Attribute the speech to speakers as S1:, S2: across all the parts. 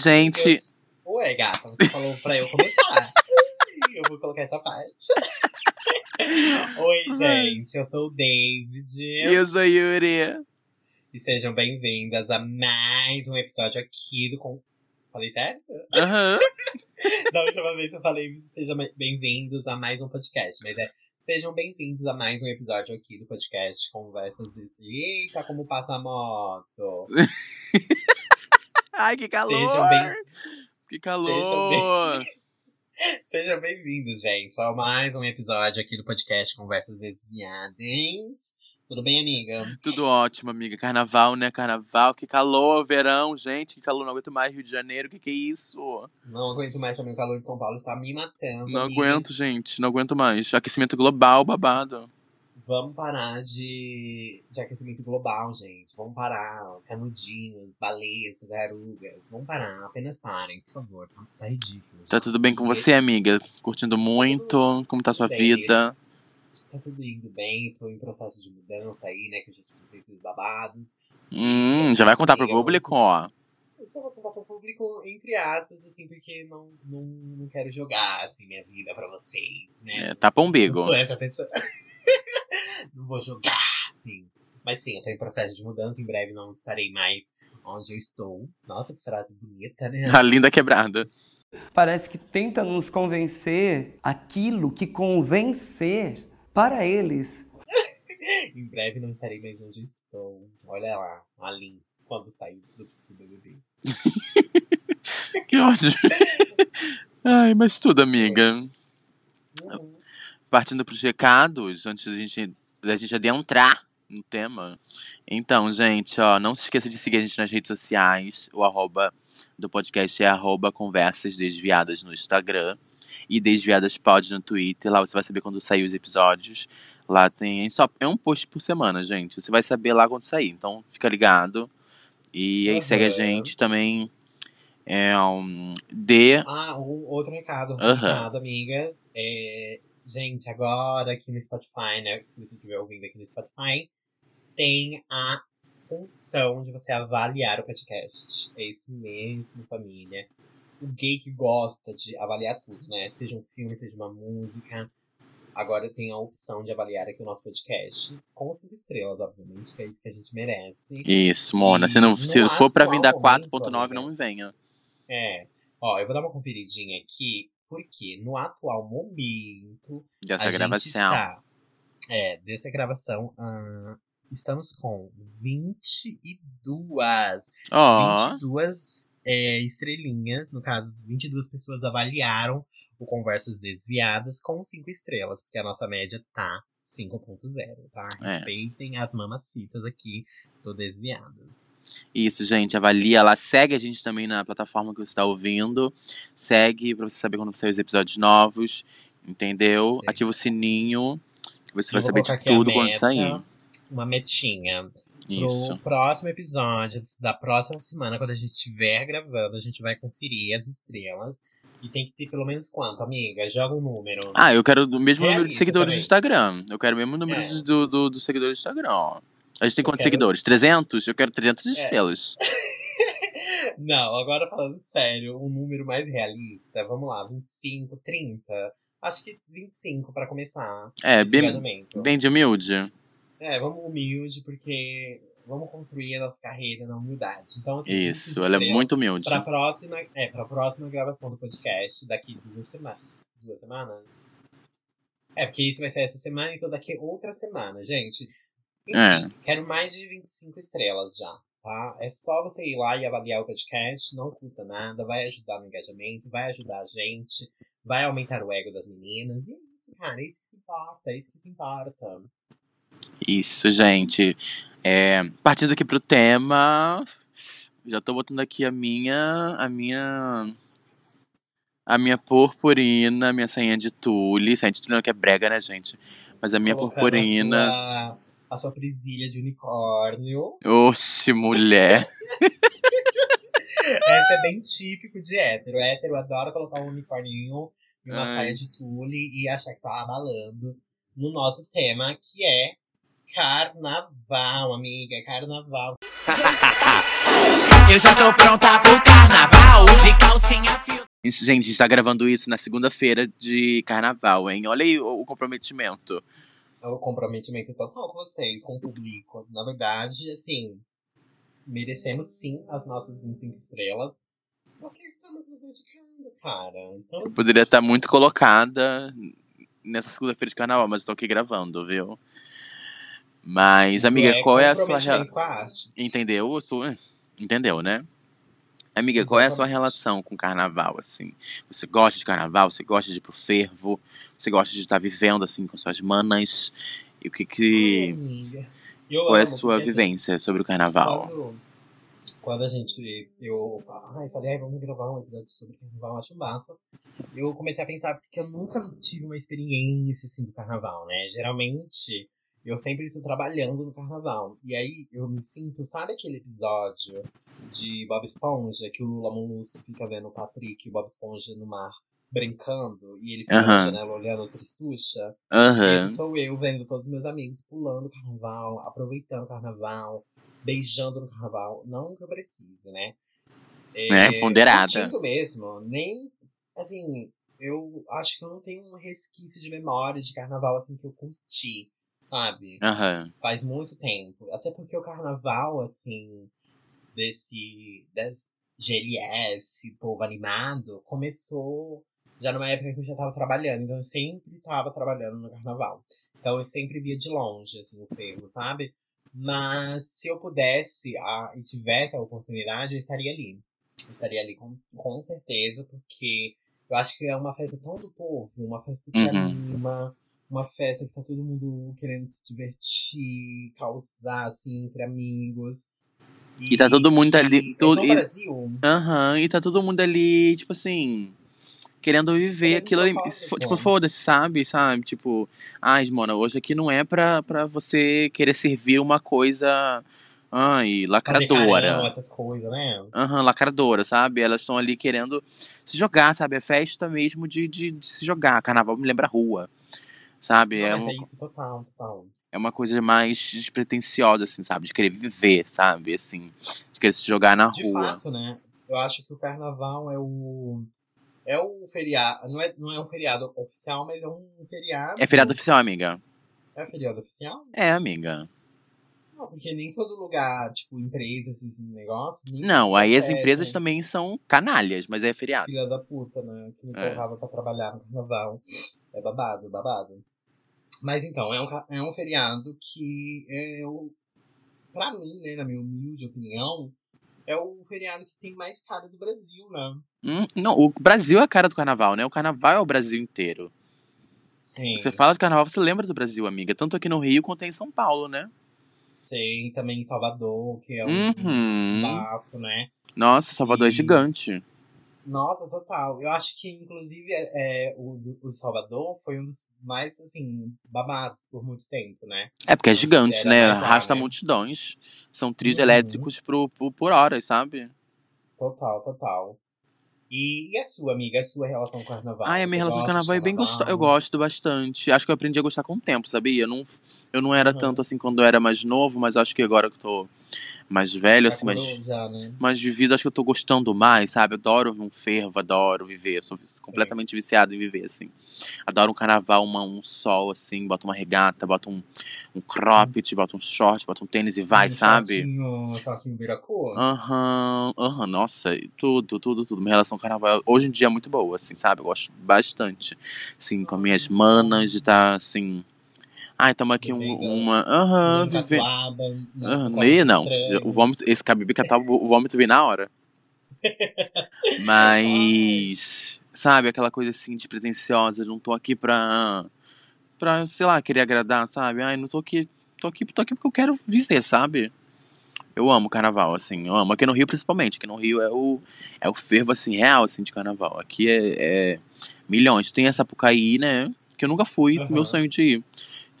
S1: gente.
S2: Eu... Ué, gata, você falou pra eu começar. eu vou colocar essa parte. Oi, gente, eu sou o David.
S1: E eu sou Yuri.
S2: E sejam bem-vindas a mais um episódio aqui do. Com... Falei certo?
S1: Aham.
S2: Uhum. da última vez eu falei sejam bem-vindos a mais um podcast, mas é sejam bem-vindos a mais um episódio aqui do podcast Conversas de. Eita, como passa a moto!
S1: Ai, que calor!
S2: Sejam bem...
S1: Que calor!
S2: Sejam bem-vindos, gente, a mais um episódio aqui do podcast Conversas Desviadas. Tudo bem, amiga?
S1: Tudo ótimo, amiga. Carnaval, né? Carnaval. Que calor, verão, gente. Que calor, não aguento mais Rio de Janeiro. Que que é isso?
S2: Não aguento mais também. O calor de São Paulo está me matando.
S1: Não
S2: amiga.
S1: aguento, gente. Não aguento mais. Aquecimento global, babado.
S2: Vamos parar de, de aquecimento global, gente. Vamos parar. Canudinhos, baleias, tartarugas. Vamos parar. Apenas parem, por favor. Tá, tá ridículo.
S1: Tá tudo bem com você, amiga? Curtindo muito? Como tá a sua
S2: bem.
S1: vida?
S2: Tá tudo indo bem. Tô em processo de mudança aí, né? Que a gente tem esses babados.
S1: Hum, já vai contar pro público, ó.
S2: Eu só vou contar pro público, entre aspas, assim, porque não, não, não quero jogar, assim, minha vida pra vocês, né?
S1: É, tapa o umbigo.
S2: Eu sou essa pessoa. não vou jogar, assim. Mas sim, eu tô em processo de mudança. Em breve não estarei mais onde eu estou. Nossa, que frase bonita, né?
S1: A linda quebrada.
S3: Parece que tenta nos convencer aquilo que convencer para eles.
S2: em breve não estarei mais onde estou. Olha lá, a Lin, quando sair do, do BBB.
S1: que ódio. Ai, mas tudo, amiga.
S2: Uhum.
S1: Partindo pros recados, antes da gente, da gente adentrar no tema. Então, gente, ó, não se esqueça de seguir a gente nas redes sociais. O arroba do podcast é arroba conversas desviadas no Instagram. E Desviadas Pod no Twitter. Lá você vai saber quando sair os episódios. Lá tem. Só, é um post por semana, gente. Você vai saber lá quando sair. Então fica ligado. E aí
S2: Uhum.
S1: segue a gente também. É um. D.
S2: Ah, um outro recado, um
S1: Aham.
S2: recado, amigas. É, gente, agora aqui no Spotify, né? Se você estiver ouvindo aqui no Spotify, tem a função de você avaliar o podcast. É isso mesmo, família. O gay que gosta de avaliar tudo, né? Seja um filme, seja uma música. Agora tem a opção de avaliar aqui o nosso podcast. Com cinco estrelas, obviamente, que é isso que a gente merece.
S1: Isso, Mona. Se, não, se for pra vir dar
S2: atual momento,
S1: 4.9,
S2: amiga.
S1: não me venha.
S2: É. Ó, eu vou dar uma conferidinha aqui, porque no atual momento
S1: Dessa gravação.
S2: está, é, dessa gravação, estamos com 22,
S1: Ó.
S2: 22 é, estrelinhas, no caso, 22 pessoas avaliaram o Conversas Desviadas com 5 estrelas, porque a nossa média tá 5.0, tá?
S1: É.
S2: Respeitem as mamacitas aqui do Desviadas.
S1: Isso, gente. Avalia lá. Segue a gente também na plataforma que você está ouvindo. Segue pra você saber quando sair os episódios novos. Entendeu?
S2: Sim.
S1: Ativa o sininho. Que você
S2: Eu
S1: vai saber de tudo quando
S2: meta,
S1: sair.
S2: Uma metinha.
S1: Isso.
S2: Pro próximo episódio da próxima semana, quando a gente estiver gravando, a gente vai conferir as estrelas. E tem que ter pelo menos quanto, amiga? Joga um número.
S1: Ah, eu quero o mesmo número de seguidores
S2: também.
S1: do Instagram. Eu quero o mesmo número
S2: É.
S1: do, do, do seguidores do Instagram, ó. A gente tem
S2: Eu
S1: quantos
S2: quero-
S1: seguidores? 300? Eu quero 300
S2: É.
S1: estrelas.
S2: Não, agora falando sério, um número mais realista. Vamos lá, 25, 30. Acho que 25 pra começar.
S1: É, bem, bem de humilde.
S2: É, vamos humilde, porque vamos construir a nossa carreira na humildade. Então, assim,
S1: Isso,
S2: 25
S1: ela é muito humilde.
S2: Pra próxima, é, pra próxima gravação do podcast, daqui duas semanas. Duas semanas? É, porque isso vai ser essa semana, então daqui outra semana, gente. Enfim,
S1: É.
S2: quero mais de 25 estrelas já, tá? É só você ir lá e avaliar o podcast, não custa nada, vai ajudar no engajamento, vai ajudar a gente, vai aumentar o ego das meninas. E é isso, cara, é isso que se importa, é isso que se importa.
S1: Isso, gente. É, partindo aqui pro tema, já tô botando aqui a minha, a minha, a minha purpurina, minha sainha de tule, sainha de tule não que é brega, né, gente? Mas a minha
S2: Colocando
S1: purpurina,
S2: A sua, a sua de unicórnio.
S1: oxe, mulher.
S2: Essa é bem típico de hétero. Hétero adora colocar um unicórnio e uma
S1: Ai.
S2: saia de tule e achar que tá abalando no nosso tema, que é carnaval, amiga. Carnaval.
S4: Eu já tô pronta pro carnaval de calcinha fio.
S1: Gente, a gente tá gravando isso na segunda-feira de carnaval, hein? Olha aí o, o comprometimento.
S2: o comprometimento total com vocês, com o público. Na verdade, assim, merecemos sim as nossas 25 estrelas. Porque estamos nos dedicando, cara. Estamos
S1: Poderia estar muito colocada nessa segunda-feira de carnaval, mas eu tô aqui gravando, viu? Mas, amiga,
S2: Isso
S1: qual é a sua relação? Entendeu? A sua... Entendeu, né? Amiga, qual é a sua relação com carnaval, assim? Você gosta de carnaval? Você gosta de ir pro fervo? Você gosta de estar vivendo, assim, com suas manas? E o que
S2: Ai,
S1: que...
S2: amiga. Eu
S1: Qual é a sua
S2: assim,
S1: vivência sobre o carnaval?
S2: Quando, quando a gente. Eu ai, falei, ai, vamos gravar um episódio sobre carnaval, acho bafo. Eu comecei a pensar porque eu nunca tive uma experiência assim do carnaval, né? Geralmente eu sempre estou trabalhando no carnaval. E aí eu me sinto, sabe aquele episódio de Bob Esponja que o Lula Molusco fica vendo o Patrick e o Bob Esponja no mar brincando e ele fica na
S1: Aham.
S2: janela olhando o Tristucha?
S1: Aham.
S2: Esse sou eu vendo todos os meus amigos pulando o carnaval, aproveitando o carnaval, beijando no carnaval. Não que eu precise, né?
S1: Né? Ponderada.
S2: Curtindo mesmo. Nem, assim, eu acho que eu não tenho um resquício de memória de carnaval, assim, que eu curti, sabe?
S1: Aham.
S2: Faz muito tempo. Até porque o carnaval, assim, desse, desse GLS, povo animado, começou já numa época que eu já tava trabalhando. Então eu sempre tava trabalhando no carnaval. Então eu sempre via de longe, assim, o ferro, sabe? Mas se eu pudesse a, e tivesse a oportunidade, eu estaria ali. Eu estaria ali com, com certeza, porque eu acho que é uma festa tão do povo, uma festa que
S1: Uhum.
S2: anima, uma festa que tá todo mundo querendo se divertir, causar, assim, entre amigos.
S1: E tá todo mundo ali-
S2: é
S1: todo- e-
S2: Brasil.
S1: Aham, e tá todo mundo ali, tipo assim, querendo viver aquilo ali. Tipo, foda-se, sabe? Sabe? Tipo, ai, mano, hoje aqui não é pra, pra você querer servir uma coisa. Ai, lacradora.
S2: carão, essas coisas, né?
S1: Aham, lacradora, sabe? Elas estão ali querendo se jogar, sabe? É festa mesmo de, de, de se jogar. Carnaval me lembra rua, sabe? É,
S2: mas
S1: um,
S2: é isso total, total.
S1: é uma coisa mais despretensiosa, assim, sabe? De querer viver, sabe? Assim, de querer se jogar na
S2: De
S1: rua.
S2: fato, né? Eu acho que o carnaval é o. É o feriado. Não é, não é um feriado oficial, mas é um feriado.
S1: É feriado oficial, amiga.
S2: É feriado oficial?
S1: É, amiga.
S2: Não, porque nem todo lugar, tipo, empresas, esses negócios.
S1: Não, aí as
S2: acontece,
S1: empresas
S2: né?
S1: também são canalhas, mas é feriado.
S2: Filha da puta, né? Que me
S1: É.
S2: pra trabalhar no carnaval. É babado, babado. Mas então, é um, é um feriado que é o. Pra mim, né, na minha humilde opinião, é o feriado que tem mais cara do Brasil, né?
S1: Hum, não, o Brasil é a cara do carnaval, né? O carnaval é o Brasil inteiro.
S2: Sim.
S1: Você fala de carnaval, você lembra do Brasil, amiga. Tanto aqui no Rio quanto em São Paulo, né?
S2: Sei, também em Salvador, que é um
S1: Uhum.
S2: bafo, né?
S1: Nossa, Salvador é
S2: E-
S1: gigante.
S2: Nossa, total. Eu acho que, inclusive, é, é, o, o Salvador foi um dos mais, assim, babados por muito tempo, né?
S1: É porque é gigante, né? Arrasta
S2: né?
S1: multidões. São trios
S2: Uhum.
S1: elétricos por, por, por horas, sabe?
S2: Total, total. E, e a sua, amiga? A sua relação com o carnaval?
S1: Ai, a minha relação de
S2: gosta
S1: carnaval é bem gostosa. Eu gosto bastante. Acho que eu aprendi a gostar com o tempo, sabia? Eu não, eu não era
S2: Uhum.
S1: tanto assim quando eu era mais novo, mas acho que agora que eu tô mais velho, assim, mais,
S2: Já, né?
S1: mais vivido, acho que eu tô gostando mais, sabe? Adoro um fervo, adoro viver. Sou completamente viciado em viver, assim. Adoro um carnaval, uma, um sol, assim, bota uma regata, bota um, um cropped, bota um short, bota um tênis e vai,
S2: Um
S1: sabe?
S2: Shortinho, shortinho beira-cor.
S1: Aham, aham, nossa, tudo, tudo, tudo. Minha relação com carnaval hoje em dia é muito boa, assim, sabe? Eu gosto bastante, assim, com as minhas manas, de estar, assim... Ai, tamo aqui um, uma... Aham,
S2: Uma
S1: vivendo...
S2: tatuada, né,
S1: nem, não.
S2: estranho.
S1: O vômito, esse cabelo que tava, o vômito veio na hora. Mas, sabe, aquela coisa assim despretensiosa, não tô aqui pra, pra, sei lá, querer agradar, sabe? Ai, não tô aqui, tô aqui, tô aqui porque eu quero viver, sabe? Eu amo carnaval, assim, eu amo. Aqui no Rio, principalmente. Aqui no Rio é o, é o fervo, assim, real, assim, de carnaval. Aqui é, é milhões. Tem a Sapucaí, né? Que eu nunca fui,
S2: Aham.
S1: meu sonho de ir.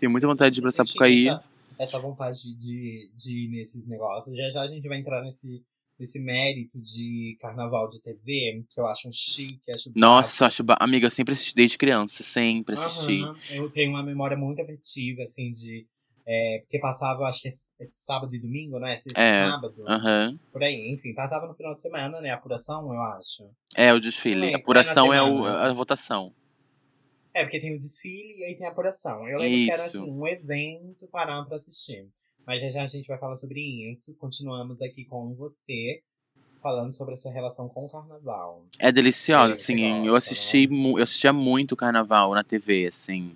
S1: Tenho muita vontade de ir pra Sapucaí.
S2: Essa, essa vontade de, de ir nesses negócios. Já já a gente vai entrar nesse, nesse mérito de carnaval de TV, que eu acho um chique, acho
S1: Nossa, acho. ba- Amiga, eu sempre assisti desde criança, sempre assisti.
S2: Aham. Eu tenho uma memória muito afetiva, assim, de É, porque passava, acho que é, é sábado e domingo, não é? Sexta sábado.
S1: Aham.
S2: Por aí, enfim, passava no final de semana, né? Apuração, eu acho.
S1: É o desfile.
S2: É,
S1: A apuração
S2: é
S1: o, a votação.
S2: É, porque tem o desfile e aí tem a apuração. Eu lembro que era
S1: Isso.
S2: assim, um evento parar pra assistir. Mas já já a gente vai falar sobre isso. Continuamos aqui com você, falando sobre a sua relação com o carnaval.
S1: É deliciosa, assim.
S2: gosta,
S1: eu assisti, mu- eu assistia muito carnaval na TV, assim.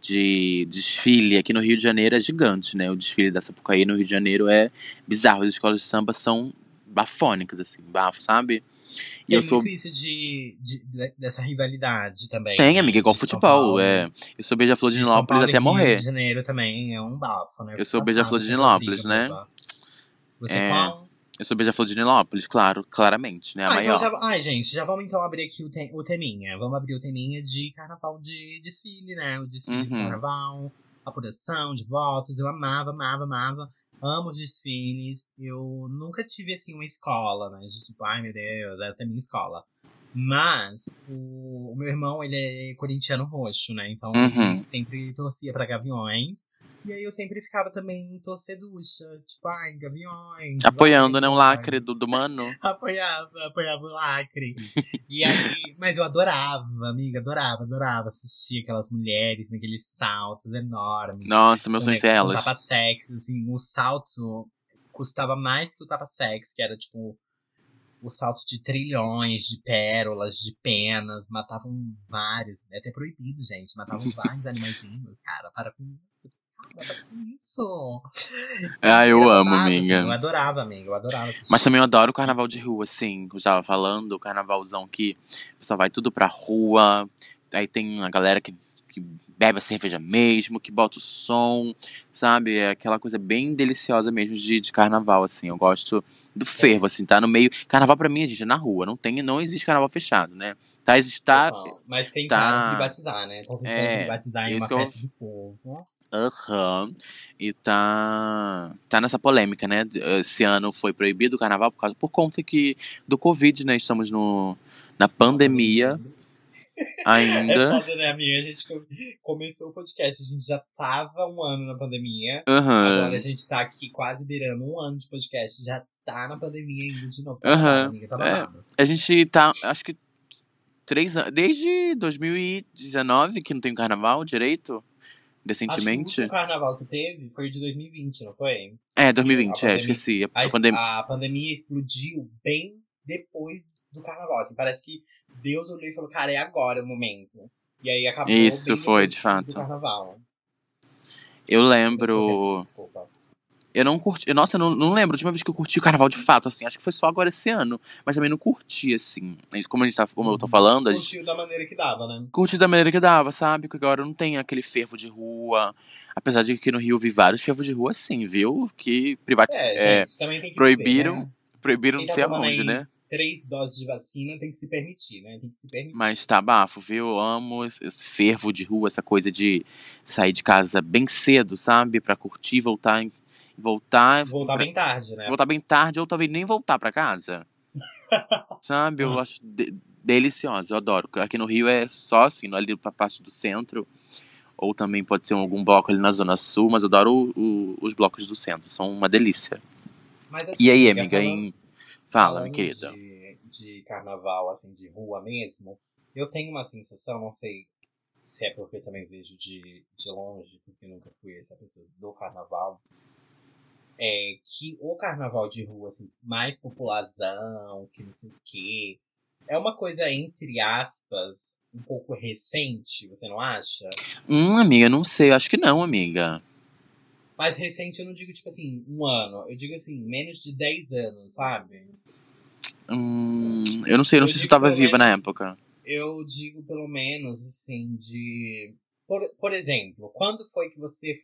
S1: De desfile. Aqui no Rio de Janeiro é gigante, né? O desfile da Sapucaí no Rio de Janeiro é bizarro. As escolas de samba são bafônicas, assim, bafo, sabe? E
S2: Tem
S1: eu sou.
S2: isso de, de- de- dessa rivalidade também.
S1: Tem,
S2: né,
S1: amiga, igual
S2: de
S1: futebol. É. Eu sou beija-flor de
S2: De
S1: Nilópolis até
S2: Rio
S1: morrer.
S2: de Janeiro também é um bafo, né?
S1: Eu sou
S2: Passado,
S1: beija-flor de
S2: sempre
S1: Nilópolis, né?
S2: Você
S1: É.
S2: qual?
S1: Eu sou beija-flor de Nilópolis, claro, claramente, né? A
S2: Ah,
S1: maior.
S2: então já- Ai, gente, já vamos então abrir aqui o, o teminha. Vamos abrir o teminha de carnaval de desfile, né? O desfile de
S1: Uhum.
S2: carnaval, apuração de votos. Eu amava, amava, amava. Amo desfiles. Eu nunca tive, assim, uma escola, né? Tipo, ai meu Deus, essa é a minha escola. Mas o, o meu irmão, ele é corintiano roxo, né? Então
S1: Uhum.
S2: sempre torcia pra Gaviões. E aí eu sempre ficava também torceducha. Tipo, ai, Gaviões.
S1: Apoiando, né? Um lacre do, do mano.
S2: Apoiava, apoiava o lacre. E aí, mas eu adorava, amiga, adorava, adorava assistir aquelas mulheres naqueles saltos enormes.
S1: Nossa, meu
S2: com,
S1: sonho
S2: né,
S1: é ser
S2: com
S1: elas.
S2: tapa sexy, assim, um salto custava mais que o tapa sexy, que era tipo o salto de trilhões de pérolas, de penas, matavam vários, é até proibido, gente, matavam vários animaizinhos, cara, para com isso, cara, para com isso.
S1: Ah, eu
S2: Era
S1: amo, amiga.
S2: assim, eu adorava, amiga, eu adorava assistir.
S1: Mas também eu adoro o carnaval de rua, assim. que Eu estava falando, o carnavalzão que o pessoal vai tudo pra rua. Aí tem a galera que, que bebe a cerveja mesmo, que bota o som, sabe? É aquela coisa bem deliciosa mesmo de, de carnaval, assim. Eu gosto do fervo, assim, tá no meio. Carnaval pra mim, gente, é na rua. Não, tem, não existe carnaval fechado, né? Tá, existe, tá.
S2: Mas tem
S1: tá-
S2: cara privatizar, né? Então tem
S1: É,
S2: que privatizar em uma
S1: que eu-
S2: festa do povo.
S1: Aham. E tá, tá nessa polêmica, né? Esse ano foi proibido o carnaval por, causa, por conta que do Covid, né? Estamos no, na pandemia
S2: É
S1: ainda.
S2: foda, né, amiga? A gente co- começou o podcast, a gente já tava um ano na pandemia.
S1: Aham.
S2: Agora a gente tá aqui quase beirando um ano de podcast, já tá na pandemia ainda de novo. Tá amiga, tá
S1: É. A gente tá, acho que três anos. Desde 2019 que não tem carnaval direito.
S2: O
S1: Decentemente.
S2: último carnaval que teve foi o de 2020, não foi?
S1: É, 2020,
S2: a
S1: é,
S2: pandemia-
S1: esqueci. A,
S2: A, a pandemia explodiu bem depois do carnaval. Assim, parece que Deus olhou e falou, cara, é agora o momento. E aí acabou
S1: Isso, foi, de fato.
S2: Carnaval.
S1: Eu lembro.
S2: Desculpa.
S1: Eu não curti. Nossa, eu não, não lembro a última vez que eu curti o carnaval de fato, assim. Acho que foi só agora esse ano. Mas também não curti, assim. Como, a gente tá, como eu tô falando, a gente
S2: Curtiu da maneira que dava, né?
S1: curte da maneira que dava, sabe? Porque agora não tem aquele fervo de rua. Apesar de que aqui no Rio vi vários fervos de rua, sim, viu? Que privati
S2: É,
S1: é, proibiram.
S2: né?
S1: proibiram não sei aonde, né?
S2: Três doses de vacina tem que se permitir, né? Tem que se permitir.
S1: Mas tá bafo, viu? Eu amo esse fervo de rua, essa coisa de sair de casa bem cedo, sabe? Pra curtir, voltar. Voltar.
S2: Voltar
S1: pra-
S2: bem tarde, né?
S1: voltar bem tarde ou talvez nem voltar pra casa. Sabe? Eu
S2: Hum.
S1: acho de- deliciosa, eu adoro. Aqui no Rio é só assim, ali pra parte do centro. Ou também pode ser algum bloco ali na Zona Sul, mas eu adoro o- o- os blocos do centro, são uma delícia.
S2: Assim,
S1: E aí, amiga,
S2: falando-
S1: em... fala, minha
S2: falando
S1: querida.
S2: De, de carnaval, assim, de rua mesmo, eu tenho uma sensação, não sei se é porque eu também vejo de, de longe, porque nunca fui essa pessoa do carnaval, é que o carnaval de rua, assim, mais popularzão, que não sei o quê, é uma coisa, entre aspas, um pouco recente, você não acha?
S1: Hum, amiga, não sei, acho que não, amiga.
S2: Mas recente eu não digo, tipo assim, um ano, eu digo assim, menos de 10 anos, sabe?
S1: Hum, eu não sei, não
S2: Eu
S1: sei se eu tava viva na
S2: menos-
S1: época.
S2: eu digo pelo menos assim de por, por exemplo quando foi que você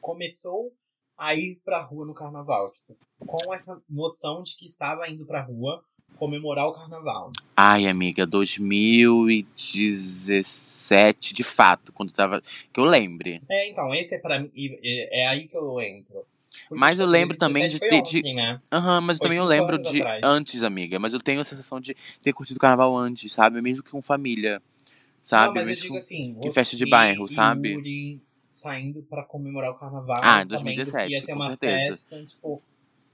S2: começou a ir pra rua no carnaval tipo com essa noção de que estava indo pra rua comemorar o carnaval
S1: Ai, amiga, 2017, de fato, quando tava. Que eu lembre.
S2: é então esse é para mim é, aí que eu entro Porque,
S1: Mas
S2: tipo,
S1: eu lembro também
S2: 2017
S1: de ter- de-
S2: ontem, né?
S1: Aham, mas
S2: Foi
S1: também eu lembro de
S2: atrás.
S1: antes, amiga. Mas eu tenho a sensação de ter curtido carnaval antes, sabe? Mesmo que com família. Sabe?
S2: Não, mas eu
S1: Mesmo
S2: digo
S1: com-
S2: assim
S1: em festa de bairro, sabe?
S2: Yuri, saindo pra comemorar o carnaval.
S1: Ah,
S2: sabendo
S1: 2017,
S2: que ia ser
S1: com
S2: uma
S1: certeza.
S2: festa, tipo,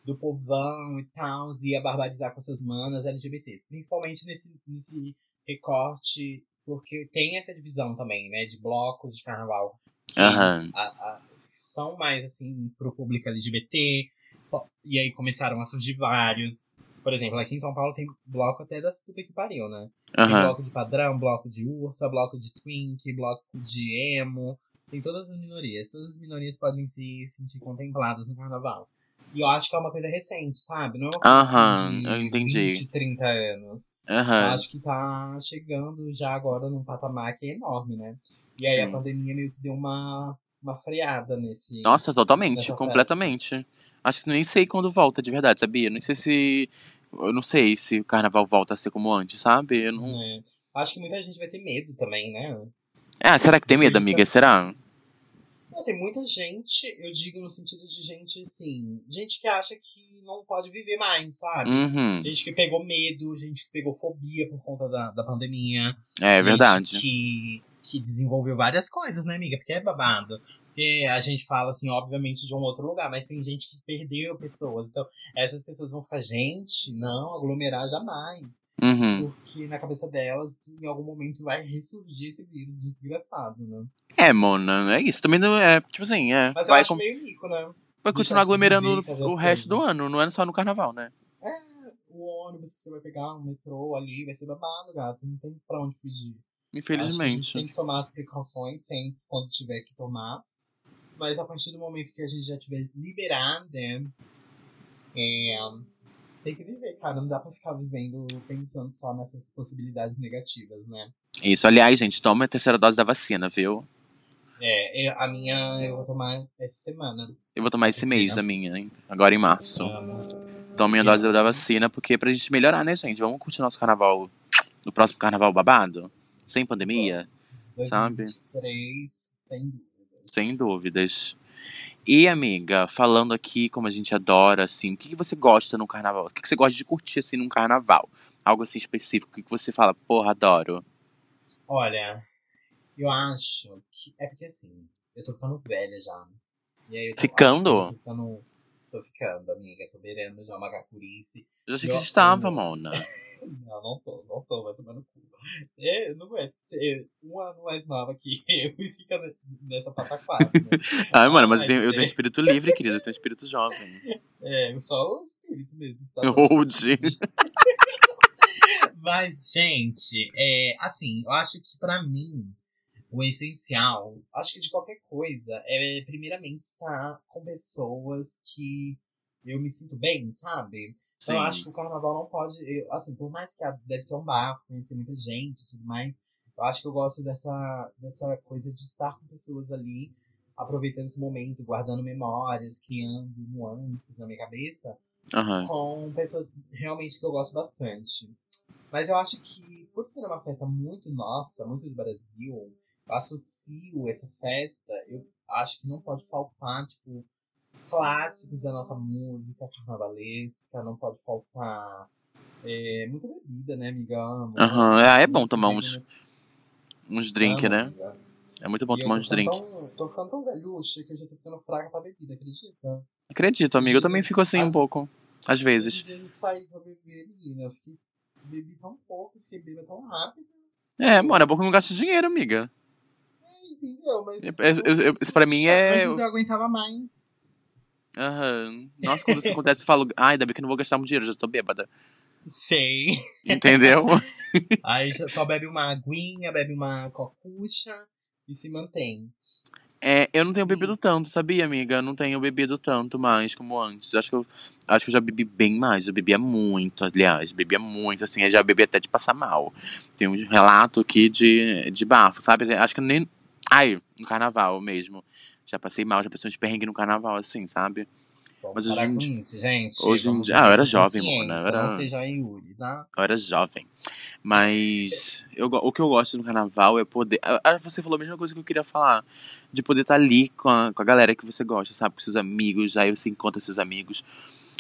S2: do povão e tal, ia barbarizar com suas manas LGBTs. Principalmente nesse, nesse recorte, porque tem essa divisão também, né, de blocos de carnaval. Que
S1: Aham.
S2: a- a- são mais, assim, pro público LGBT. E aí começaram a surgir vários. Por exemplo, aqui em São Paulo tem bloco até das puta que pariu, né? Tem
S1: Aham.
S2: bloco de padrão, bloco de ursa, bloco de twink, bloco de emo. Tem todas as minorias. Todas as minorias podem se sentir contempladas no carnaval. E eu acho que é uma coisa recente, sabe? Não é uma coisa
S1: Aham,
S2: assim, de
S1: eu entendi.
S2: 20, 30 anos. Eu
S1: Aham.
S2: acho que tá chegando já agora num patamar que é enorme, né? E aí a
S1: Sim.
S2: pandemia meio que deu uma, uma freada nesse.
S1: Nossa, totalmente, completamente. Acho que nem sei quando volta de verdade, sabia? Não sei se. Eu não sei se o carnaval volta a ser como antes, sabe? Eu não...
S2: né? Acho que muita gente vai ter medo também, né?
S1: Ah, será que tem medo, amiga? Será?
S2: Assim, muita gente, eu digo no sentido de gente assim, gente que acha que não pode viver mais, sabe?
S1: Uhum.
S2: Gente que pegou medo, gente que pegou fobia por conta da, da pandemia.
S1: É
S2: gente
S1: verdade.
S2: Que, que desenvolveu várias coisas, né, amiga? Porque é babado. Porque a gente fala, assim, obviamente, de um outro lugar, mas tem gente que perdeu pessoas. Então, essas pessoas vão ficar, gente, não, aglomerar jamais.
S1: Uhum.
S2: Porque na cabeça delas, em algum momento vai ressurgir esse vírus desgraçado, né?
S1: É, Mona, é isso. Também não é. Tipo assim, é.
S2: Mas eu
S1: Vai,
S2: acho
S1: com-
S2: meio mico, né?
S1: vai continuar aglomerando o
S2: as
S1: resto do ano, não é só no carnaval, né?
S2: É, o ônibus que você vai pegar, um metrô ali, vai ser babado, gato. Não tem pra onde fugir.
S1: Infelizmente.
S2: tem que tomar as precauções sempre quando tiver que tomar. Mas a partir do momento que a gente já tiver liberado, né, é, tem que viver, cara. Não dá pra ficar vivendo pensando só nessas possibilidades negativas, né?
S1: Isso, aliás, gente, toma a terceira dose da vacina, viu?
S2: É, eu- a minha eu vou tomar essa semana.
S1: Eu vou tomar esse mês, a minha, hein? Agora em março.
S2: Amo.
S1: Tome a dose da vacina, porque é pra gente melhorar, né, gente? Vamos curtir nosso carnaval. No próximo carnaval babado? Sem pandemia? Sabe?
S2: 2023, sem dúvidas.
S1: Sem dúvidas. E, amiga, falando aqui como a gente adora, assim, o que, que você gosta no carnaval? O que, que você gosta de curtir, assim, num carnaval? Algo assim específico, o que, que você fala, porra, adoro?
S2: Olha, eu acho que. É porque assim, eu tô ficando velha já. E aí eu tô,
S1: Ficando?
S2: eu Tô ficando. Tô ficando, amiga. Tô beirando já uma gacurice.
S1: Eu já achei
S2: Eu-
S1: que estava,
S2: eu-
S1: Mona.
S2: Não, não tô, não tô, vai tomar no cu. É, não é ser um ano mais nova que eu e fica ne- nessa pataquada, né?
S1: Ai, mano, mas eu tenho, eu tenho
S2: gente.
S1: espírito livre, querido. Eu tenho espírito jovem.
S2: É, só o espírito mesmo. Tá
S1: Old.
S2: Mas, gente, é, assim, eu acho que pra mim, o essencial, acho que de qualquer coisa, é primeiramente estar com pessoas que eu me sinto bem, sabe?
S1: Sim.
S2: Então, eu acho que o carnaval não pode. eu, assim, por mais que deve ser um bafo, conhecer muita gente e tudo mais, eu acho que eu gosto dessa, dessa coisa de estar com pessoas ali, aproveitando esse momento, guardando memórias, criando nuances na minha cabeça
S1: Aham.
S2: com pessoas realmente que eu gosto bastante. Mas eu acho que, por ser uma festa muito nossa, muito do Brasil, eu associo essa festa, eu acho que não pode faltar, tipo, clássicos da nossa música carnavalesca, não pode faltar é, muita bebida, né, amigão?
S1: Aham, é, é bom tomar uns, uns drink, né?
S2: Amiga.
S1: É muito bom
S2: E
S1: tomar uns drink.
S2: Tão, tô ficando tão velhucha que eu já tô ficando fraca pra bebida, acredita?
S1: Acredito, amigo. Eu também fico assim um
S2: Às-
S1: pouco. Às vezes.
S2: dias eu saí pra beber, menina. Eu fiquei, bebi tão pouco, fiquei bebendo tão rápido.
S1: É, mano, é bom que não gasta dinheiro, amiga.
S2: Entendeu? Mas.
S1: Eu- eu- eu- isso pra mim é-
S2: Antes eu aguentava mais.
S1: Aham. Nossa, quando isso acontece, eu falo, ai, ainda bem que eu não vou gastar muito dinheiro, já tô bêbada.
S2: Sei.
S1: Entendeu?
S2: Aí só bebe uma aguinha, bebe uma cocucha e se mantém.
S1: É, eu não tenho bebido tanto, sabia, amiga? Eu não tenho bebido tanto mais como antes. Acho que eu, acho que eu já bebi bem mais. Eu bebia muito, aliás. Bebia muito, assim. Eu já bebi até de passar mal. Tem um relato aqui de, de bafo, sabe? Acho que nem. Ai, no carnaval mesmo. Já passei mal, já passei uns perrengues no carnaval, assim, sabe? Mas hoje em dia-
S2: isso, gente.
S1: hoje em dia- ah, eu era jovem, mano, eu era-
S2: Não seja a Yuri, tá?
S1: Eu era jovem. Mas eu, o que eu gosto no carnaval é poder. ah, ah, Você falou a mesma coisa que eu queria falar. De poder estar ali com a, com a galera que você gosta, sabe? Com seus amigos. Aí você encontra seus amigos.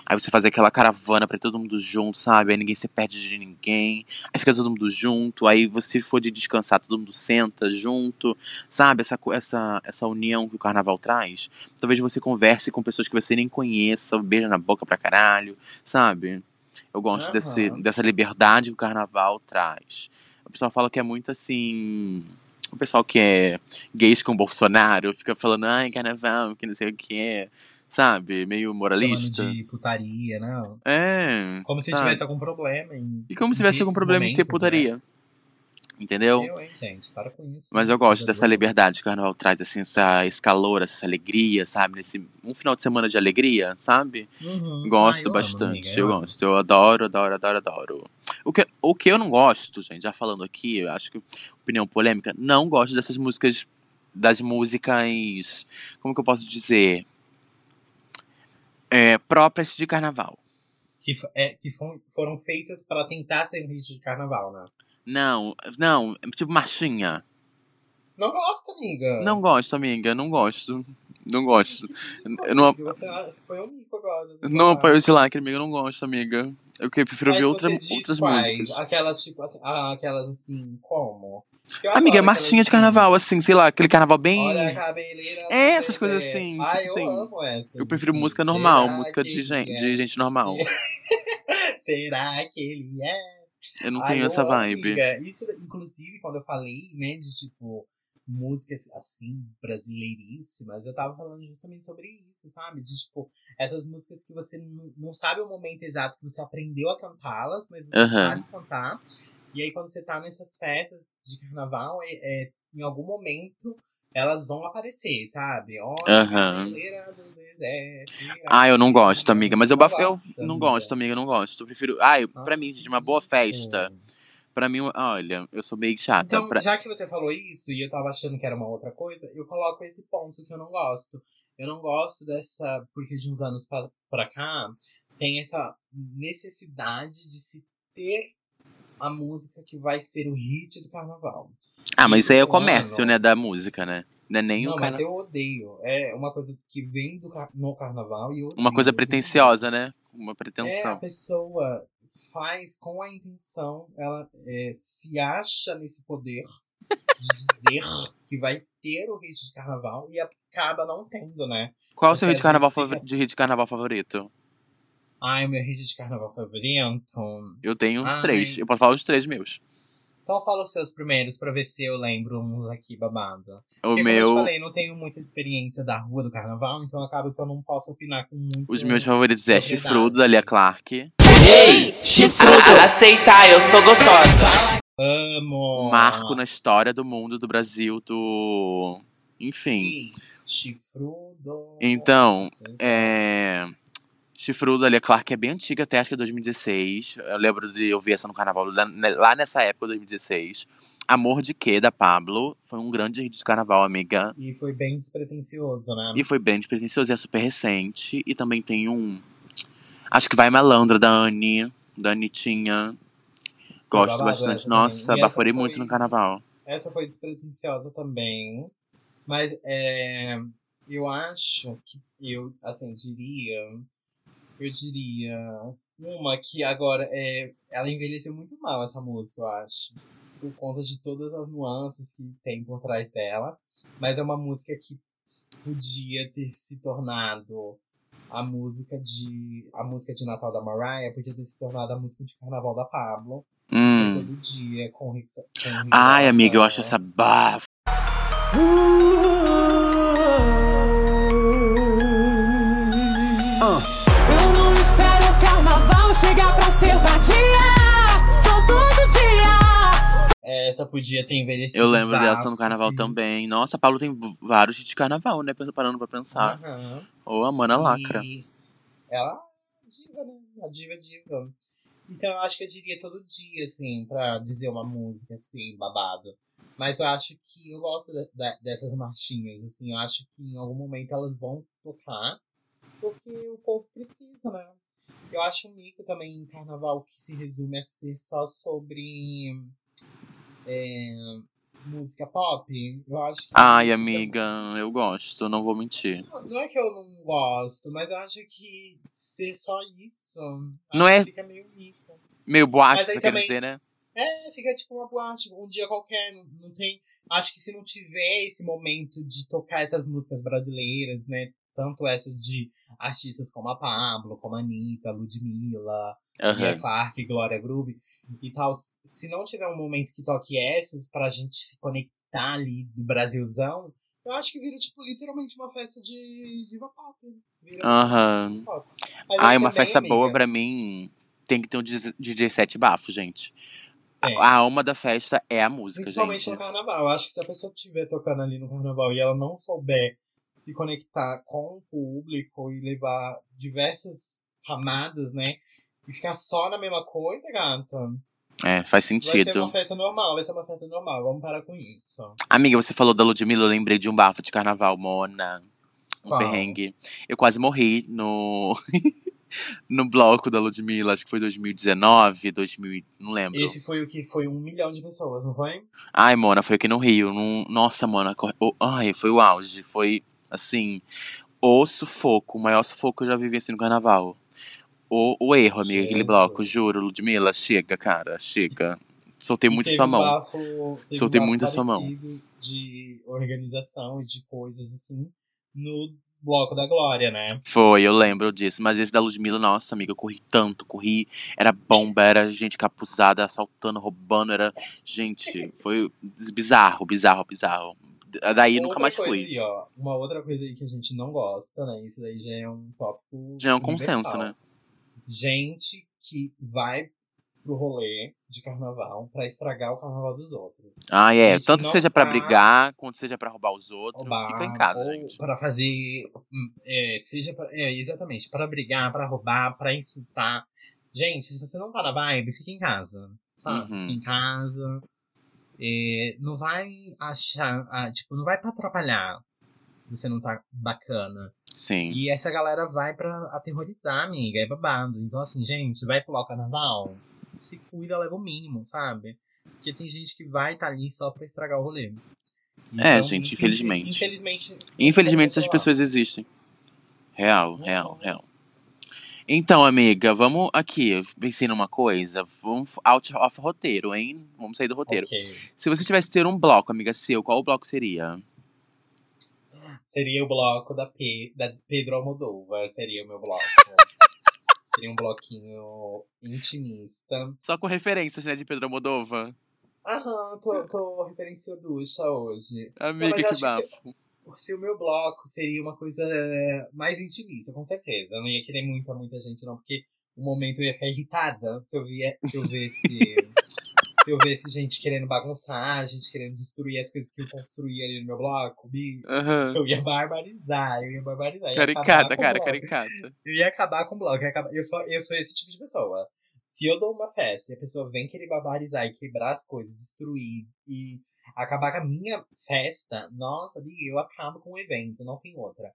S1: Aí você faz aquela caravana pra ir todo mundo junto, sabe? Aí ninguém se perde de ninguém. Aí fica todo mundo junto. Aí você for de descansar, todo mundo senta junto. Sabe? Essa, essa, essa união que o carnaval traz. Talvez você converse com pessoas que você nem conheça, beija na boca pra caralho, sabe? Eu gosto
S2: Aham.
S1: desse, dessa liberdade que o carnaval traz. O pessoal fala que é muito assim. O pessoal que é gays com o Bolsonaro fica falando, ai, carnaval, que não sei o que, sabe? Meio moralista.
S2: Chamando de putaria, não.
S1: É.
S2: Como se
S1: sabe?
S2: tivesse algum problema em.
S1: E como se tivesse algum problema em ter
S2: momentos,
S1: putaria. Entendeu?
S2: Né? Eu, hein, gente, para com isso.
S1: Mas eu gosto dessa liberdade que o carnaval traz, assim, essa, esse calor, essa alegria, sabe? Nesse, um final de semana de alegria, sabe?
S2: Uhum.
S1: Gosto
S2: Ah, eu amo,
S1: bastante,
S2: amiga,
S1: eu
S2: amo.
S1: gosto. Eu adoro, adoro, adoro, adoro. O que, o que eu não gosto, gente, já falando aqui, eu acho que opinião polêmica, não gosto dessas músicas, das músicas, como que eu posso dizer? É, próprias de carnaval.
S2: Que, é, que foram feitas para tentar ser um hit de carnaval, né?
S1: Não, não, tipo marchinha.
S2: Não gosto, amiga.
S1: Não gosto, amiga, não gosto. Não gosto. Eu não,
S2: foi um mico agora.
S1: não apoio esse lacre, amiga, eu não gosto, amiga. Eu que- prefiro
S2: Mas
S1: ver outra, outras
S2: quais?
S1: músicas.
S2: Aquelas, tipo, assim, ah, aquelas assim, como?
S1: Amiga, é marchinha
S2: aquelas
S1: de carnaval, assim, sei lá, aquele carnaval bem.
S2: Olha a.
S1: É, essas coisas assim,
S2: Ai,
S1: tipo
S2: eu
S1: assim,
S2: amo essa.
S1: Eu prefiro música normal,
S2: Será
S1: música
S2: que
S1: de gente,
S2: ele
S1: de
S2: é?
S1: gente normal.
S2: Será que ele é?
S1: Eu não tenho essa vibe.
S2: amiga. Isso, inclusive, quando eu falei, né, de tipo, músicas assim, brasileiríssimas, eu tava falando justamente sobre isso, sabe? De tipo, essas músicas que você não, sabe o momento exato que você aprendeu a cantá-las, mas você
S1: Aham.
S2: sabe cantar. E aí, quando você tá nessas festas de carnaval, é, é, em algum momento elas vão aparecer, sabe? Olha,
S1: Aham.
S2: cabeleira do Zezé, será
S1: Ah, eu não gosto, amiga. Mas eu, bafo- eu
S2: gosta,
S1: não
S2: amiga?
S1: gosto, amiga, eu não gosto. Eu prefiro. Ai, pra mim, de uma boa festa. Pra mim, olha, eu sou meio chata.
S2: Então,
S1: pra-
S2: já que você falou isso e eu tava achando que era uma outra coisa, eu coloco esse ponto que eu não gosto. Eu não gosto dessa. Porque de uns anos pra, pra cá, tem essa necessidade de se ter a música que vai ser o hit do carnaval.
S1: Ah, mas isso aí é o comércio, né, da música, né? Não é nem
S2: não,
S1: o
S2: mas eu odeio. É uma coisa que vem do, car- no carnaval e eu
S1: Uma
S2: odeio.
S1: coisa pretensiosa, né? Uma
S2: É, a
S1: pretensão.
S2: pessoa faz com a intenção, ela é, se acha nesse poder de dizer que vai ter o hit de carnaval e acaba não tendo, né?
S1: Qual o seu hit de carnaval, favor- de hit de carnaval favorito?
S2: Ai, meu hit de carnaval favorito.
S1: Eu tenho uns
S2: Ai.
S1: três. Eu posso falar os três meus.
S2: Então fala os seus primeiros pra ver se eu lembro uns aqui babado.
S1: O
S2: Porque, como eu te
S1: meu.
S2: falei, não tenho muita experiência da rua do carnaval, então acaba que eu não posso opinar com muito.
S1: Os meus favoritos é. Chifrudo, da Lia Clark.
S4: Ei, chifrudo. Aceitar, eu sou gostosa.
S2: Amo!
S1: Marco na história do mundo, do Brasil, do. Enfim.
S2: Sim, Chifrudo.
S1: Então,
S2: Nossa,
S1: É. Chifrudo da Lia Clark é bem antiga, até acho que é 2016. Eu lembro de ouvir essa no carnaval lá- lá nessa época, 2016. Amor de Quê, da Pablo. Foi um grande hit de carnaval, amiga.
S2: E foi bem despretensioso, né?
S1: E foi bem despretensioso, e é super recente. E também tem um. Acho que vai malandra da Anne. Da Anitinha. Gosto
S2: babado
S1: bastante.
S2: essa
S1: Nossa, baforei muito no carnaval.
S2: Essa foi despretensiosa também. Mas é, eu acho que eu, assim, diria. Eu diria. Uma que agora é. Ela envelheceu muito mal, essa música, eu acho. Por conta de todas as nuances que tem por trás dela. Mas é uma música que podia ter se tornado a música de. A música de Natal da Mariah podia ter se tornado a música de carnaval da Pablo.
S1: Hum.
S2: Todo dia com. Com
S1: Ai, amiga, eu acho essa bafo.
S5: Eu vadia. Sou todo dia.
S2: Essa podia ter envelhecido.
S1: Eu lembro dessa no carnaval
S2: sim.
S1: também. Nossa, a Pablo tem vários de carnaval, né? Parando pra pensar.
S2: Aham.
S1: Ou a Mana Lacra.
S2: E ela é diva, né? A diva é diva. Então eu acho que eu diria todo dia, assim, pra dizer uma música, assim, babado. Mas eu acho que eu gosto de- de- dessas marchinhas, assim. Eu acho que em algum momento elas vão tocar. Porque o povo precisa, né? Eu acho um mico também em carnaval que se resume a ser só sobre. é, música pop, eu acho que.
S1: Ai, amiga, eu gosto, não vou mentir.
S2: Não é que eu não gosto, mas eu acho que ser só isso.
S1: Não é-
S2: Fica meio rico.
S1: Meio boate, você tá
S2: também-
S1: dizer, né?
S2: É, fica tipo uma boate, um dia qualquer, não, não tem. Acho que se não tiver esse momento de tocar essas músicas brasileiras, né? Tanto essas de artistas como a Pablo, como a Anitta, Ludmilla, Mia
S1: Aham.
S2: Clark, Glória Groove e tal. Se não tiver um momento que toque essas pra gente se conectar ali do Brasilzão, eu acho que vira, tipo, literalmente uma festa de diva pop. Vira
S1: Aham.
S2: diva pop. Mas
S1: Ai,
S2: aí
S1: uma festa boa
S2: amiga,
S1: pra mim tem que ter um DJ set bafo, gente.
S2: É.
S1: A alma da festa é a música,
S2: Principalmente
S1: gente.
S2: no carnaval. Eu acho que se a pessoa estiver tocando ali no carnaval e ela não souber se conectar com o público e levar diversas camadas, né? E ficar só na mesma coisa, gata.
S1: É, faz
S2: Vai ser
S1: sentido.
S2: uma festa normal, vai ser uma festa normal. Vamos parar com isso.
S1: Amiga, você falou da Ludmilla, eu lembrei de um bafo de carnaval, Mona. Um
S2: Qual?
S1: perrengue. Eu quase morri no. no bloco da Ludmilla, acho que foi 2019, 2000, não lembro.
S2: Esse foi o que foi um milhão de pessoas, não foi?
S1: Ai, Mona, foi aqui no Rio. Num... Nossa, Mona, cor- ai, foi o auge. Foi, assim, o sufoco, o maior sufoco que eu já vivi assim no carnaval. O, o erro, amiga, aquele
S2: Jesus.
S1: bloco, juro, Ludmilla, chega, cara, chega. Soltei muito sua mão.
S2: bafo-
S1: Soltei
S2: um
S1: muito a sua mão.
S2: De organização e de coisas assim no bloco da Glória, né?
S1: Foi, eu lembro disso. Mas esse da Ludmilla, nossa, amiga, eu corri tanto, corri. Era bomba, era gente capuzada, assaltando, roubando, era. Gente, foi bizarro, bizarro, bizarro. Daí nunca
S2: Outra
S1: mais fui.
S2: aí, ó, uma outra coisa aí que a gente não gosta, né? Isso daí já é um tópico.
S1: Já é um consenso,
S2: universal.
S1: né?
S2: Gente que vai pro rolê de carnaval pra estragar o carnaval dos outros.
S1: Ah, é. Tanto seja pra
S2: tá-
S1: brigar, quanto seja pra roubar os outros.
S2: Roubar,
S1: Fica em casa, gente.
S2: Pra fazer. hum, É, seja pra, é, exatamente, pra brigar, pra roubar, pra insultar. Gente, se você não tá na vibe, fica em casa. Sabe?
S1: Uhum.
S2: Fica em casa. É, não vai achar. ah, tipo, não vai pra atrapalhar. Se você não tá bacana.
S1: Sim.
S2: E essa galera vai pra aterrorizar, amiga. É babado. Então, assim, gente, vai pular o carnaval. Se cuida, leva o mínimo, sabe? Porque tem gente que vai estar ali só pra estragar o rolê.
S1: É,
S2: Então,
S1: gente,
S2: infel-
S1: infelizmente.
S2: Infelizmente.
S1: Infelizmente, essas pessoas existem. Real,
S2: Uhum.
S1: real, real. Então, amiga, vamos aqui. Eu pensei numa coisa. Vamos out of roteiro, hein? Vamos sair do roteiro.
S2: Ok.
S1: Se você tivesse ter um bloco, amiga, seu, qual o bloco seria?
S2: Seria o bloco da, P, da Pedro Almodóvar. Seria o meu bloco. seria um bloquinho intimista.
S1: Só com referências, né, de Pedro Moldova.
S2: Aham, tô, tô referenciando ducha hoje.
S1: Amiga,
S2: mas
S1: que
S2: acho que
S1: bafo.
S2: Se o meu bloco seria uma coisa é, mais intimista, com certeza. Eu não ia querer muita, muita gente, não, porque o momento eu ia ficar irritada se eu, via, se eu visse. se eu visse gente querendo bagunçar, gente querendo destruir as coisas que eu construí ali no meu bloco,
S1: Aham.
S2: eu ia barbarizar, eu ia barbarizar.
S1: Caricata, cara, caricata.
S2: Eu ia acabar com o bloco. Eu, ia acabar- eu, sou, eu sou esse tipo de pessoa. Se eu dou uma festa e a pessoa vem querer barbarizar e quebrar as coisas, destruir e acabar com a minha festa, nossa, eu acabo com o evento, não tem outra.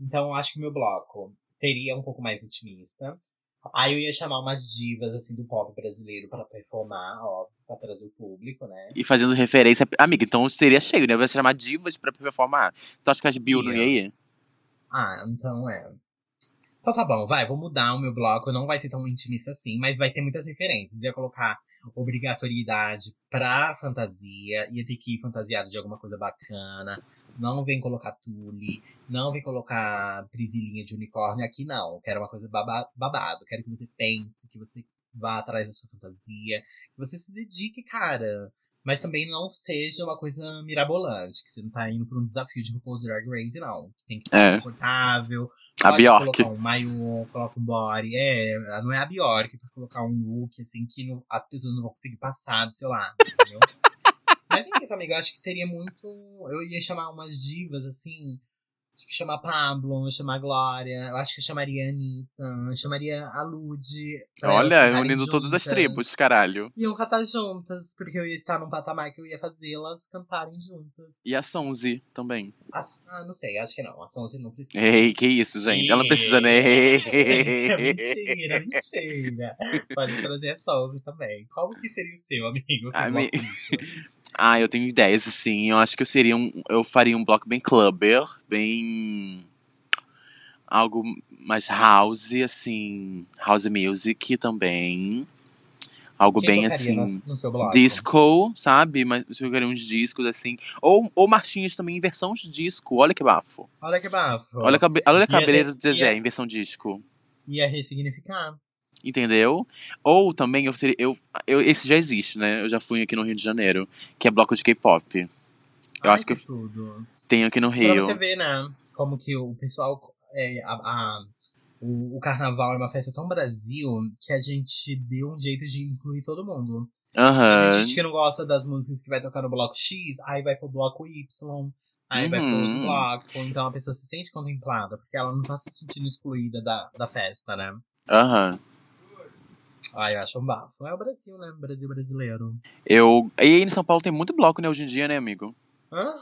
S2: Então eu acho que o meu bloco seria um pouco mais intimista. Aí eu ia chamar umas divas assim do pop brasileiro pra performar, óbvio, pra trazer o público, né?
S1: E fazendo referência. Amiga, então seria cheio, né? Você chamar divas pra performar. Tu acha que as Bill não ia ir?
S2: Ah, então é. Então tá bom, vai, vou mudar o meu bloco. Não vai ser tão intimista assim, mas vai ter muitas referências. Ia colocar obrigatoriedade pra fantasia. Ia ter que ir fantasiado de alguma coisa bacana. Não vem colocar tule. Não vem colocar prisilinha de unicórnio. Aqui não. Quero uma coisa baba- babado. Quero que você pense, que você vá atrás da sua fantasia. Que você se dedique, cara. Mas também não seja uma coisa mirabolante, que você não tá indo pra um desafio de RuPaul's Drag Race, não. Tem que
S1: É.
S2: ser confortável.
S1: A Bjork.
S2: colocar um maiô, coloca um body. É, não é a Bjork pra colocar um look, assim, que não- as pessoas não vão conseguir passar do seu lado, entendeu? Mas é isso, amiga, eu acho que teria muito... Eu ia chamar umas divas, assim... Chamar Pablo, chamar Glória. Eu acho que eu chamaria a Anitta. Chamaria a Lud.
S1: Olha, unindo todas as tribos, caralho.
S2: Iam cantar juntas, porque eu ia estar num patamar que eu ia fazê-las cantarem juntas.
S1: E a Sonzi também.
S2: As- ah, não sei, acho que não. A Sonzi não precisa.
S1: Ei, que isso, gente? Ela não precisa, né?
S2: mentira, mentira. Pode trazer a Sonzi também. Qual que seria o seu, amigo?
S1: Ami-? Ah, eu tenho ideias, assim. Eu acho que eu seria um. Eu faria um bloco bem clubber, bem. Algo mais house, assim. House music também. Algo
S2: Quem
S1: bem assim.
S2: no, no?
S1: Disco, sabe? Mas eu jogaria uns discos assim. Ou, ou marchinhas também em versão de disco. Olha que bafo.
S2: Olha que bafo.
S1: Olha, olha a
S2: Ia
S1: cabeleira do Zezé
S2: ia-
S1: em versão disco.
S2: Ia ressignificar.
S1: Entendeu? Ou também eu teria. Eu, eu, esse já existe, né? Eu já fui aqui no Rio de Janeiro. Que é bloco de K-pop. Eu
S2: Ai,
S1: acho que eu
S2: tudo.
S1: tenho aqui no
S2: Pra
S1: Rio.
S2: você ver, né? Como que o pessoal. É, a, a- o, o carnaval é uma festa tão Brasil que a gente deu um jeito de incluir todo mundo. Tem
S1: Aham.
S2: gente que não gosta das músicas que vai tocar no bloco X, aí vai pro bloco Y, aí vai pro outro
S1: Uhum.
S2: bloco. Então a pessoa se sente contemplada, porque ela não tá se sentindo excluída da, da festa, né?
S1: Aham.
S2: Ai, eu acho um bafo. É o Brasil, né? Brasil brasileiro.
S1: Eu. E aí em São Paulo tem muito bloco, né, hoje em dia, né, amigo?
S2: Aham,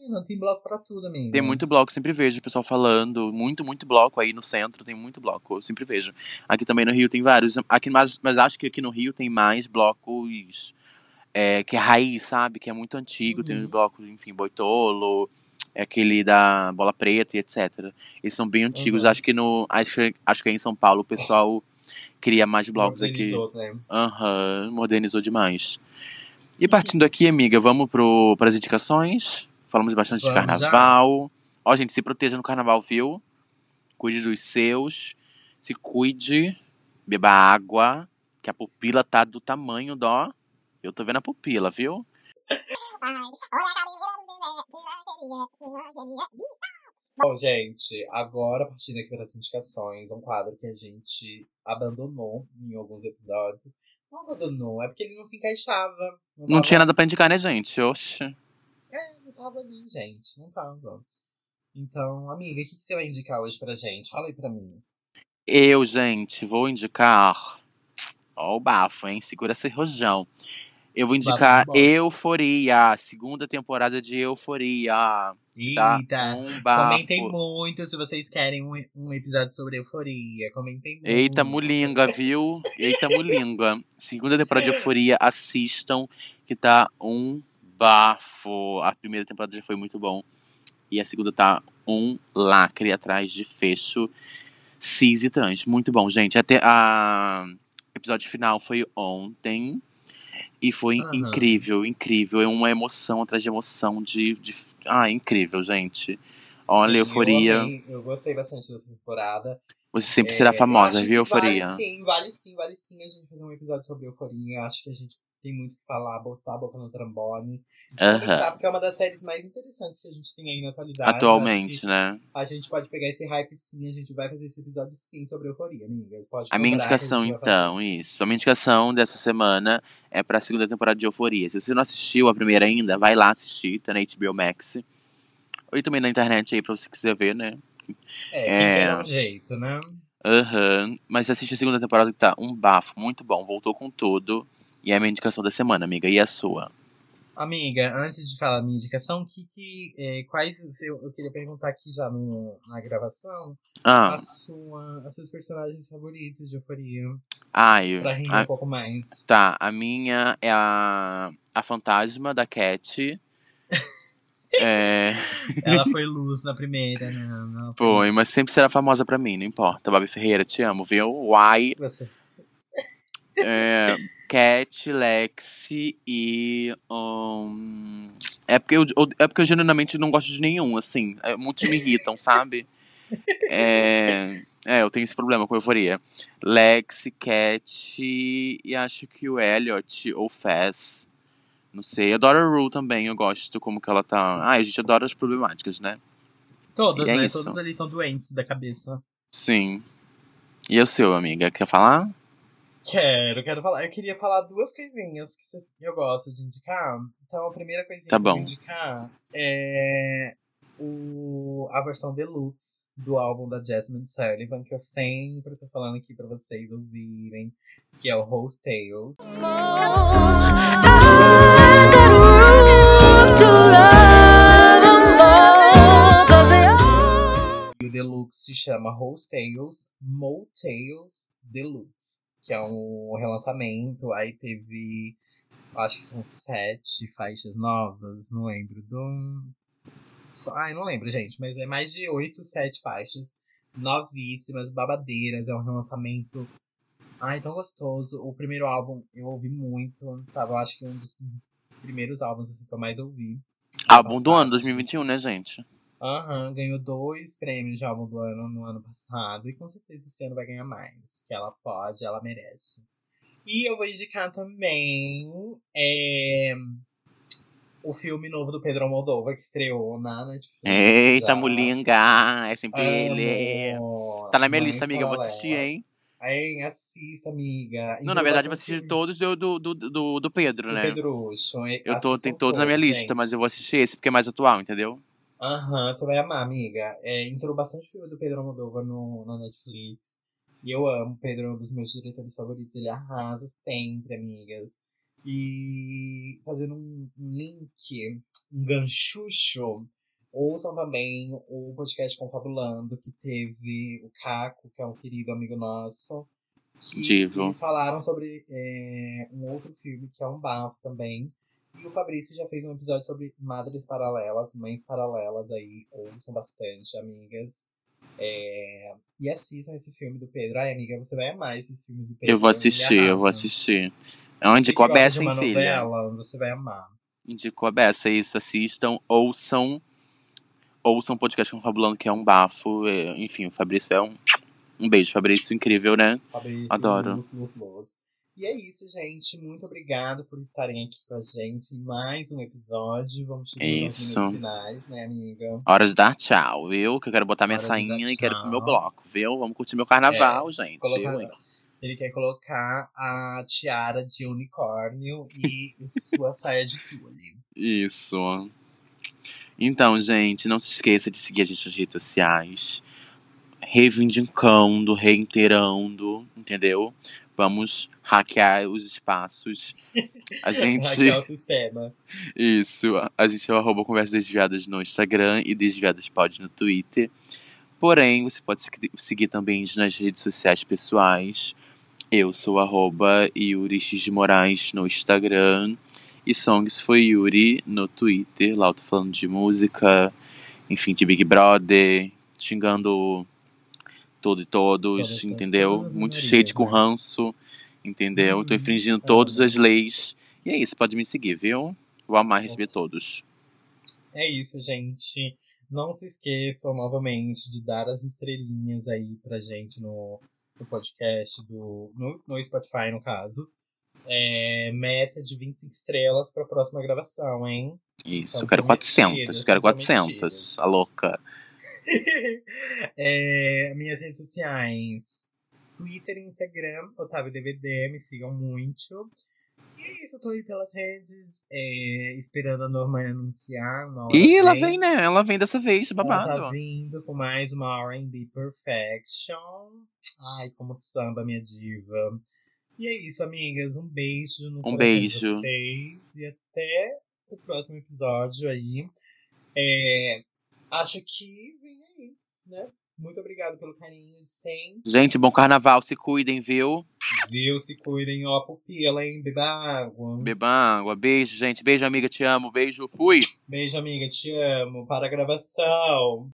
S2: menina, tem bloco pra tudo, amigo.
S1: Tem muito bloco, sempre vejo o pessoal falando. Muito, muito bloco aí no centro, tem muito bloco, eu sempre vejo. Aqui também no Rio tem vários. Aqui, mas, mas acho que aqui no Rio tem mais blocos é, que é raiz, sabe? Que é muito antigo. Tem
S2: Uhum.
S1: os blocos, enfim, Boitolo, é aquele da Bola Preta e etc. Eles são bem antigos.
S2: Uhum.
S1: Acho que no. Acho, acho que aí em São Paulo o pessoal cria mais blocos aqui.
S2: Organizou, né?
S1: Aham, modernizou demais. E partindo aqui, amiga, vamos pro, pras indicações. Falamos bastante de
S2: Vamos já.
S1: carnaval. Ó, gente, se proteja no carnaval, viu? Cuide dos seus. Se cuide. Beba água. Que a pupila tá do tamanho dó. Eu tô vendo a pupila, viu?
S2: Bom, gente, agora partindo aqui para as indicações, um quadro que a gente abandonou em alguns episódios. Não abandonou, é porque ele não se encaixava.
S1: Não
S2: tava-
S1: tinha nada pra indicar, né, gente? Oxe.
S2: É, não tava ali, gente, não tava. Então, amiga, o que, que você vai indicar hoje pra gente? Fala aí pra mim.
S1: Eu, gente, vou indicar. Ó, o bafo, hein? Segura esse rojão. Eu vou indicar. Euforia, segunda temporada de Euforia. Tá?
S2: Eita!
S1: Um bafo.
S2: Comentem muito se vocês querem um, um episódio sobre euforia. Comentem muito.
S1: Eita, mulinga, viu? Eita, mulinga. Segunda temporada de Euforia, assistam, que tá um bafo. A primeira temporada já foi muito bom. E a segunda tá um lacre atrás de fecho cis e trans. Muito bom, gente. Até a o episódio final foi ontem. E foi
S2: Aham.
S1: incrível, incrível. É uma emoção atrás de emoção de. de... Ah, incrível, gente. Olha,
S2: Sim,
S1: Euforia.
S2: Eu, amei, eu gostei bastante dessa temporada.
S1: Você sempre
S2: É,
S1: será famosa, viu,
S2: que vale
S1: Euforia?
S2: sim, vale sim, vale sim a gente fazer um episódio sobre euforia. Eu acho que a gente tem muito o que falar, botar a boca no trambone. Comentar, Porque é uma das séries mais interessantes que a gente tem aí na atualidade.
S1: Atualmente, né?
S2: A gente pode pegar esse hype sim, a gente vai fazer esse episódio sim sobre euforia, amigas. Pode
S1: A minha indicação,
S2: fazer.
S1: então, isso. A minha indicação dessa semana é pra segunda temporada de Euforia. Se você não assistiu a primeira ainda, vai lá assistir, tá na HBO Max. Ou também na internet aí pra você quiser ver, né?
S2: É,
S1: É.
S2: um jeito, né?
S1: Aham. Mas assiste a segunda temporada que tá um bafo, muito bom. Voltou com tudo. E é a minha indicação da semana, amiga. E a sua?
S2: Amiga, antes de falar a minha indicação, que, que, é, quais o seu, eu queria perguntar aqui já no, na gravação
S1: Ah,
S2: a sua, os seus personagens favoritos de euforia.
S1: ai,
S2: Pra rir
S1: a-
S2: um pouco mais.
S1: Tá, a minha é a, a fantasma da Cat. é,
S2: Ela foi luz na primeira, né? Ela
S1: foi, mas sempre será famosa pra mim, não importa. Babi Ferreira, te amo, viu? Uai,
S2: Você.
S1: é, Cat, Lexi e. hum, é, porque eu, é porque eu genuinamente não gosto de nenhum, assim. é, muitos me irritam, sabe? É, é, eu tenho esse problema com euforia. Lexi, Cat e acho que o Elliot ou Faz. Não sei. Adoro a Rue também, eu gosto como que ela tá. Ah, a gente adora as problemáticas, né?
S2: Todas,
S1: E é
S2: né?
S1: isso.
S2: Todas ali são doentes da cabeça.
S1: Sim. E o seu, amiga? Quer falar?
S2: Quero, quero falar. Eu queria falar duas coisinhas que eu gosto de indicar. Então, a primeira coisinha
S1: Tá
S2: que eu vou indicar é o, a versão deluxe do álbum da Jasmine Sullivan, que eu sempre tô falando aqui pra vocês ouvirem, que é o Rose Tales. E o deluxe se chama Rose Tales Motels Deluxe, que é um relançamento. Aí teve Acho que são sete faixas novas, não lembro do. Ai, não lembro, gente, mas é mais de oito, sete faixas. Novíssimas, babadeiras, é um relançamento. Ai, tão gostoso. O primeiro álbum eu ouvi muito. Tava, acho que um dos primeiros álbuns assim, que eu mais ouvi.
S1: Álbum do ano 2021, né, gente?
S2: Aham, ganhou dois prêmios de álbum do ano no ano passado. E com certeza esse ano vai ganhar mais. Que ela pode, ela merece. E eu vou indicar também é, o filme novo do Pedro Almodóvar, que estreou na Netflix.
S1: Eita,
S2: já.
S1: mulinga! É sempre ele.
S2: Amo.
S1: Tá na minha
S2: Mães
S1: lista, amiga. Eu vou assistir, hein?
S2: Hein, assista, amiga.
S1: Não, na verdade, eu vou assistir todos do, do, do, do, Pedro,
S2: do
S1: né?
S2: Pedrucho.
S1: Eu tô, tem todos na minha
S2: todos,
S1: lista,
S2: gente.
S1: mas eu vou assistir esse porque é mais atual, entendeu?
S2: Aham, você vai amar, amiga. É, entrou bastante filme do Pedro Almodóvar no, na Netflix. E eu amo, Pedro é um dos meus diretores favoritos. Ele arrasa sempre, amigas. E fazendo um, um link, um ganchucho, ouçam também o podcast Confabulando, que teve o Caco, que é um querido amigo nosso. Que
S1: Divo.
S2: Eles falaram sobre é, um outro filme que é um bafo também. E o Fabrício já fez um episódio sobre madres paralelas, mães paralelas aí. Ouçam bastante, amigas. É, E assistam esse filme do Pedro. Ai, amiga, você vai amar esses filmes do Pedro.
S1: Eu vou
S2: ele
S1: assistir, eu vou assistir. É onde com a beça, hein, filha?
S2: novela, você vai amar.
S1: Indicou a beça, é isso. Assistam, ouçam. Ouçam o podcast Confabulando, que é um bafo. é, Enfim, o Fabrício é um. Um beijo, Fabrício, incrível, né?
S2: Fabrício,
S1: Adoro.
S2: Luz, Luz, Luz. E é isso, gente. Muito obrigado por estarem aqui com a gente em mais um episódio. Vamos chegando aos
S1: Isso.
S2: minutos finais, né, amiga?
S1: Hora de dar tchau, viu? Que eu quero botar minha
S2: Hora
S1: sainha e quero ir pro meu bloco, viu? Vamos curtir meu carnaval, gente.
S2: Colocar-? Ele quer colocar a tiara de unicórnio e sua saia de tule.
S1: Isso. Então, gente, não se esqueça de seguir a gente nas redes sociais. Reivindicando, reiterando, entendeu? Vamos hackear os espaços. A gente.
S2: Hackear o sistema.
S1: Isso. A gente é o arroba Conversas Desviadas no Instagram e Desviadas Pod no Twitter. Porém, você pode segui- seguir também nas redes sociais pessoais. Eu sou arroba Yuri X de Moraes no Instagram. E Songs foi Yuri no Twitter. Lá eu tô falando de música, enfim, de Big Brother, xingando tudo e todos,
S2: Todas-
S1: entendeu? Muito cheio de com
S2: né?
S1: ranço, entendeu? tô
S2: Hum,
S1: infringindo todas
S2: bom.
S1: as leis. E é isso, pode me seguir, viu? Vou amar receber todos.
S2: É isso, gente. Não se esqueçam novamente de dar as estrelinhas aí pra gente no, no podcast do. No, no Spotify, no caso. É, meta de 25 estrelas pra próxima gravação, hein?
S1: Isso,
S2: São
S1: eu quero
S2: prometidas,
S1: 400, quero
S2: são
S1: 400,
S2: prometidas.
S1: a louca.
S2: É, minhas redes sociais. Twitter e Instagram, Otávio DVD, me sigam muito. E é isso, eu tô aí pelas redes, é, esperando a Norma anunciar uma hora
S1: Ih, ela
S2: vem.
S1: vem, né? Ela vem dessa vez,
S2: Ela
S1: babado.
S2: tá vindo com mais uma R&B Perfection. Ai, como samba, minha diva. E é isso, amigas. Um beijo no
S1: Um beijo.
S2: de vocês. E até o próximo episódio aí. É, acho que vem aí, né? Muito obrigado pelo carinho de sempre.
S1: Gente, bom carnaval, se cuidem, viu?
S2: Viu? Se cuidem, ó, pupila, hein? Beba água.
S1: Beba água, beijo, gente. Beijo, amiga, te amo. Beijo, fui.
S2: Beijo, amiga. Te amo. Para a gravação.